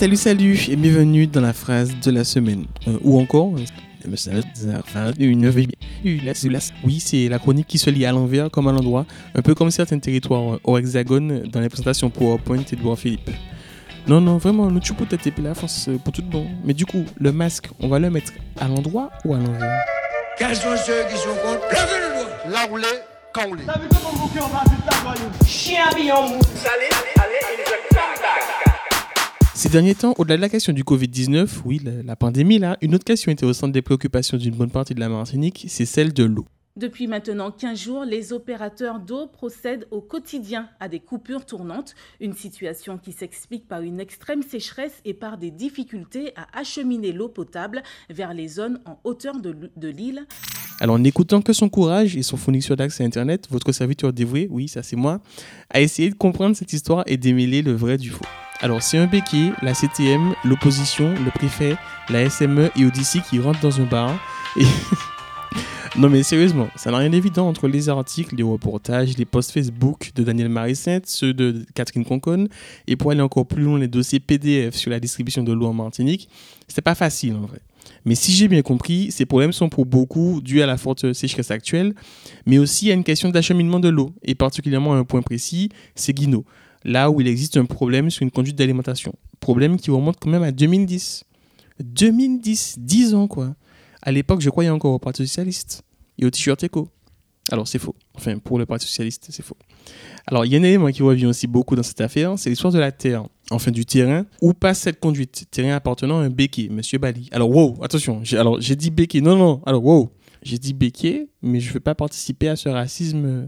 salut, salut et bienvenue dans la phrase de la semaine. Euh, ou encore, une oui, c'est la chronique qui se lit à l'envers comme à l'endroit, un peu comme certains territoires au hexagone dans les présentations PowerPoint Edouard Philippe. Non, non, vraiment, nous tu peux tête la France euh, pour tout bon. Mais du coup, le masque, on va le mettre à l'endroit ou à l'envers? Quels sont ceux qui sont contre? Levez le doigt Là où les, quand on les. Chien billon mou Salé, allez, Ces derniers temps, au-delà de la question du Covid-19, oui, la, la pandémie, là, une autre question était au centre des préoccupations d'une bonne partie de la Martinique, c'est celle de l'eau. Depuis maintenant 15 jours, les opérateurs d'eau procèdent au quotidien à des coupures tournantes, une situation qui s'explique par une extrême sécheresse et par des difficultés à acheminer l'eau potable vers les zones en hauteur de, l'île. Alors, en n'écoutant que son courage et son fourniture d'accès à Internet, votre serviteur dévoué, oui, ça c'est moi, a essayé de comprendre cette histoire et démêler le vrai du faux. Alors, c'est un béquier, la CTM, l'opposition, le préfet, la SME et Odyssey qui rentrent dans un bar non mais sérieusement, ça n'a rien d'évident entre les articles, les reportages, les posts Facebook de Daniel Marie-Sainte, ceux de Catherine Concon, et pour aller encore plus loin, les dossiers PDF sur la distribution de l'eau en Martinique. C'était pas facile en vrai. Mais si j'ai bien compris, ces problèmes sont pour beaucoup dus à la forte sécheresse actuelle, mais aussi à une question d'acheminement de l'eau, et particulièrement à un point précis, c'est Guino, là où il existe un problème sur une conduite d'alimentation. Problème qui remonte quand même à 2010. 2010, 10 ans quoi. À l'époque, je croyais encore au Parti Socialiste et au t-shirt éco. Alors c'est faux. Enfin, pour le Parti Socialiste, c'est faux. Alors il y a un élément qui revient aussi beaucoup dans cette affaire, c'est l'histoire de la terre, enfin du terrain, où passe cette conduite, terrain appartenant à un béquet, Monsieur Bali. Alors wow, attention, alors j'ai dit béquet, non non, alors wow, j'ai dit béquet, mais je ne veux pas participer à ce racisme, euh,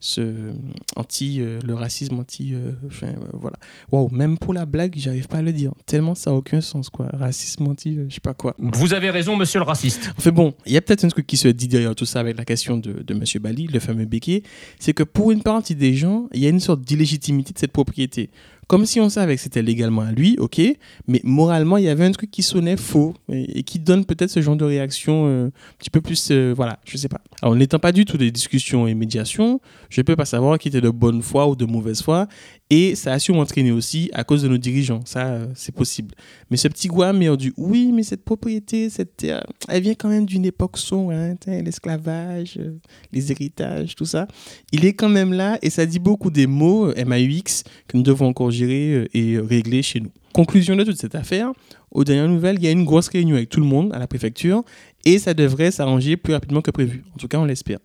ce anti, euh, le racisme anti, euh, enfin euh, voilà. Wow, même pour la blague, j'arrive pas à le dire, tellement ça a aucun sens quoi, racisme anti, je sais pas quoi. Vous avez raison, monsieur le raciste. Enfin bon, il y a peut-être un truc qui se dit derrière tout ça avec la question de, de Monsieur Bali, le fameux béquet, c'est que pour une partie des gens, il y a une sorte d'illégitimité de cette propriété. Comme si on savait que c'était légalement à lui, ok, mais moralement, il y avait un truc qui sonnait faux et, qui donne peut-être ce genre de réaction euh, un petit peu plus, euh, voilà, je sais pas. Alors, n'étant pas du tout des discussions et médiations, je peux pas savoir qui était de bonne foi ou de mauvaise foi, et ça a su m'entraîner aussi à cause de nos dirigeants, ça, euh, c'est possible. Mais ce petit gouin du oui, mais cette propriété, cette terre, elle vient quand même d'une époque sombre, hein, l'esclavage, les héritages, tout ça. Il est quand même là et ça dit beaucoup des mots MAUX que nous devons encore gérer euh, et régler chez nous. Conclusion de toute cette affaire, aux dernières nouvelles, il y a une grosse réunion avec tout le monde à la préfecture et ça devrait s'arranger plus rapidement que prévu. En tout cas, on l'espère.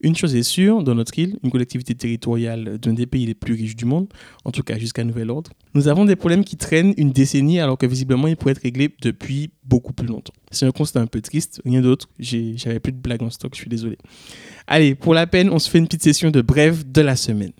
Une chose est sûre, dans notre île, une collectivité territoriale d'un des pays les plus riches du monde, en tout cas jusqu'à nouvel ordre, nous avons des problèmes qui traînent une décennie alors que visiblement ils pourraient être réglés depuis beaucoup plus longtemps. C'est un constat un peu triste, rien d'autre, j'avais plus de blagues en stock, je suis désolé. Allez, pour la peine, on se fait une petite session de brève de la semaine.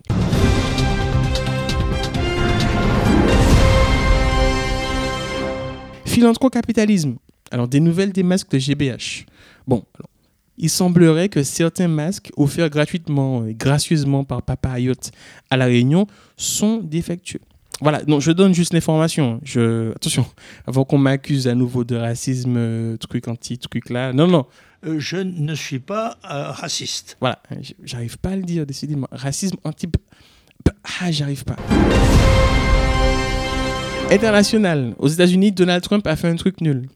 Philanthrocapitalisme. Alors, des nouvelles des masques de GBH. Bon, alors, il semblerait que certains masques offerts gratuitement et gracieusement par Papa Ayot à La Réunion sont défectueux. Voilà, je donne juste l'information. Je... Attention, avant qu'on m'accuse à nouveau de racisme, euh, truc anti, truc là. Non, non, Euh, je ne suis pas euh, raciste. voilà, j'arrive pas à le dire, décidément. Racisme anti... Ah, j'arrive pas. International. Aux États-Unis, Donald Trump a fait un truc nul.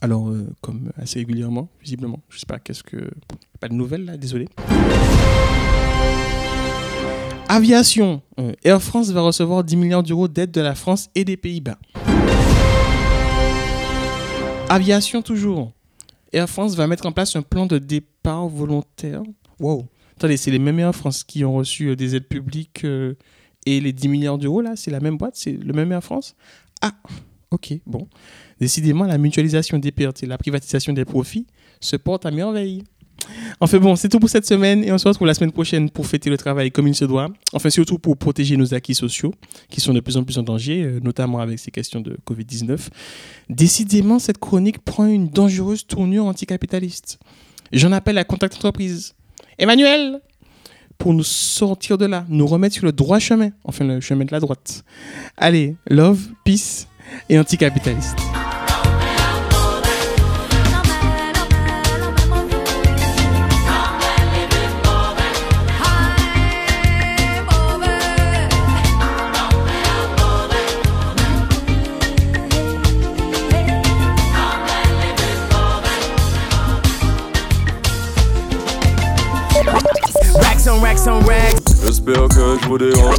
Alors, euh, comme assez régulièrement, visiblement. Je sais pas, qu'est-ce que. Pas de nouvelles là, désolé. Aviation. Euh, Air France va recevoir 10 milliards d'euros d'aide de la France et des Pays-Bas. Aviation toujours. Air France va mettre en place un plan de départ volontaire. Wow. Attendez, c'est les mêmes Air France qui ont reçu euh, des aides publiques et les 10 milliards d'euros, là, c'est la même boîte, c'est le même Air France? Ah, ok, bon. Décidément, la mutualisation des pertes et la privatisation des profits se portent à merveille. Enfin bon, c'est tout pour cette semaine et on se retrouve la semaine prochaine pour fêter le travail comme il se doit. Enfin surtout pour protéger nos acquis sociaux qui sont de plus en plus en danger, euh, notamment avec ces questions de Covid-19. Décidément, cette chronique prend une dangereuse tournure anticapitaliste. J'en appelle à Contact Entreprise. Emmanuel Pour nous sortir de là, nous remettre sur le droit chemin, enfin le chemin de la droite. Allez, love, peace et anticapitaliste. Racks on racks on racks. J'espère que je vous dérange.